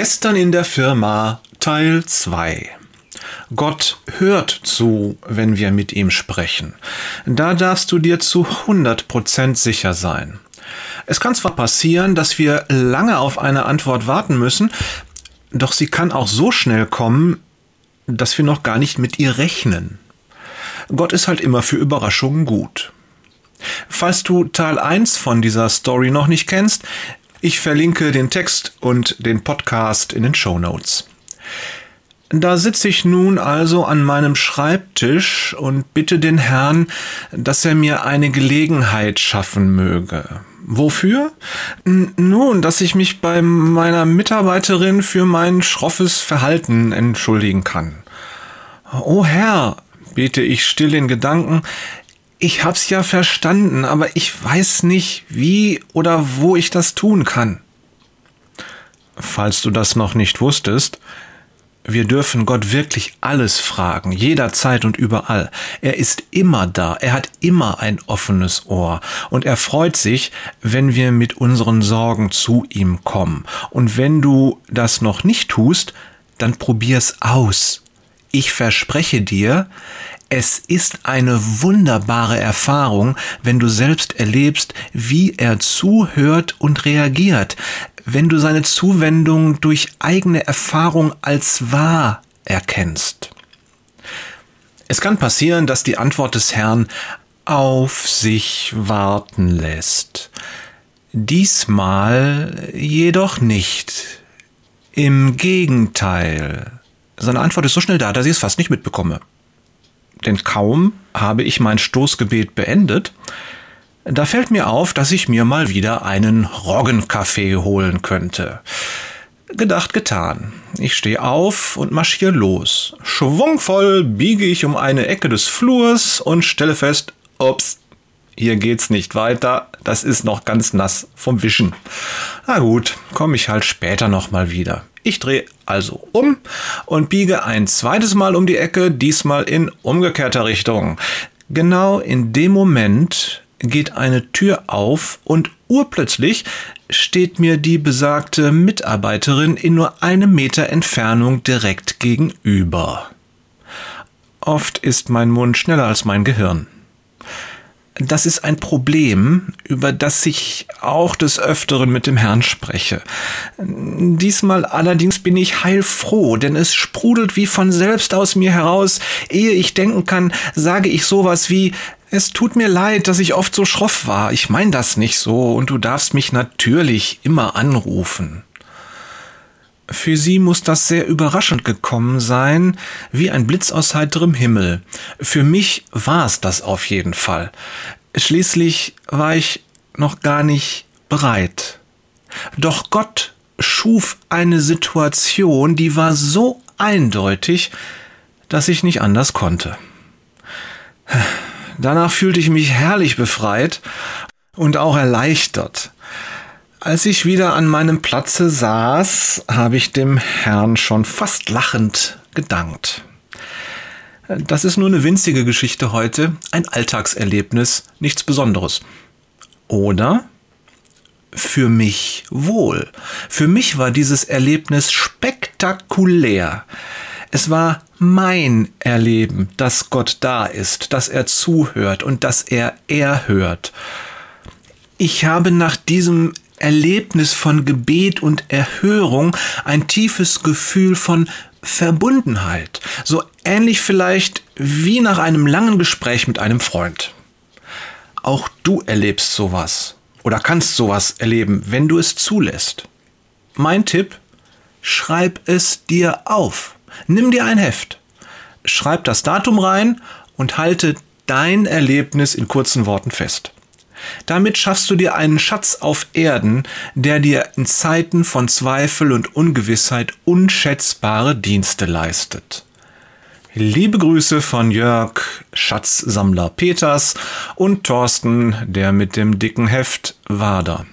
Gestern in der Firma Teil 2. Gott hört zu, wenn wir mit ihm sprechen. Da darfst du dir zu 100% sicher sein. Es kann zwar passieren, dass wir lange auf eine Antwort warten müssen, doch sie kann auch so schnell kommen, dass wir noch gar nicht mit ihr rechnen. Gott ist halt immer für Überraschungen gut. Falls du Teil 1 von dieser Story noch nicht kennst, ich verlinke den Text und den Podcast in den Show Notes. Da sitze ich nun also an meinem Schreibtisch und bitte den Herrn, dass er mir eine Gelegenheit schaffen möge. Wofür? Nun, dass ich mich bei meiner Mitarbeiterin für mein schroffes Verhalten entschuldigen kann. O Herr, bete ich still in Gedanken, ich hab's ja verstanden, aber ich weiß nicht, wie oder wo ich das tun kann. Falls du das noch nicht wusstest, wir dürfen Gott wirklich alles fragen, jederzeit und überall. Er ist immer da, er hat immer ein offenes Ohr und er freut sich, wenn wir mit unseren Sorgen zu ihm kommen. Und wenn du das noch nicht tust, dann probier's aus. Ich verspreche dir, es ist eine wunderbare Erfahrung, wenn du selbst erlebst, wie er zuhört und reagiert, wenn du seine Zuwendung durch eigene Erfahrung als wahr erkennst. Es kann passieren, dass die Antwort des Herrn auf sich warten lässt. Diesmal jedoch nicht. Im Gegenteil. Seine Antwort ist so schnell da, dass ich es fast nicht mitbekomme denn kaum habe ich mein Stoßgebet beendet, da fällt mir auf, dass ich mir mal wieder einen Roggenkaffee holen könnte. Gedacht getan. Ich stehe auf und marschiere los. Schwungvoll biege ich um eine Ecke des Flurs und stelle fest, ups, hier geht's nicht weiter, das ist noch ganz nass vom Wischen. Na gut, komme ich halt später nochmal wieder. Ich drehe also um und biege ein zweites Mal um die Ecke, diesmal in umgekehrter Richtung. Genau in dem Moment geht eine Tür auf und urplötzlich steht mir die besagte Mitarbeiterin in nur einem Meter Entfernung direkt gegenüber. Oft ist mein Mund schneller als mein Gehirn. Das ist ein Problem, über das ich auch des Öfteren mit dem Herrn spreche. Diesmal allerdings bin ich heilfroh, denn es sprudelt wie von selbst aus mir heraus. Ehe ich denken kann, sage ich sowas wie, es tut mir leid, dass ich oft so schroff war. Ich mein das nicht so und du darfst mich natürlich immer anrufen. Für sie muss das sehr überraschend gekommen sein, wie ein Blitz aus heiterem Himmel. Für mich war es das auf jeden Fall. Schließlich war ich noch gar nicht bereit. Doch Gott schuf eine Situation, die war so eindeutig, dass ich nicht anders konnte. Danach fühlte ich mich herrlich befreit und auch erleichtert. Als ich wieder an meinem Platze saß, habe ich dem Herrn schon fast lachend gedankt. Das ist nur eine winzige Geschichte heute, ein Alltagserlebnis, nichts Besonderes. Oder? Für mich wohl. Für mich war dieses Erlebnis spektakulär. Es war mein Erleben, dass Gott da ist, dass er zuhört und dass er erhört. Ich habe nach diesem Erlebnis von Gebet und Erhörung ein tiefes Gefühl von Verbundenheit. So ähnlich vielleicht wie nach einem langen Gespräch mit einem Freund. Auch du erlebst sowas oder kannst sowas erleben, wenn du es zulässt. Mein Tipp, schreib es dir auf. Nimm dir ein Heft. Schreib das Datum rein und halte dein Erlebnis in kurzen Worten fest. Damit schaffst du dir einen Schatz auf Erden, der dir in Zeiten von Zweifel und Ungewissheit unschätzbare Dienste leistet. Liebe Grüße von Jörg, Schatzsammler Peters und Thorsten, der mit dem dicken Heft Wader.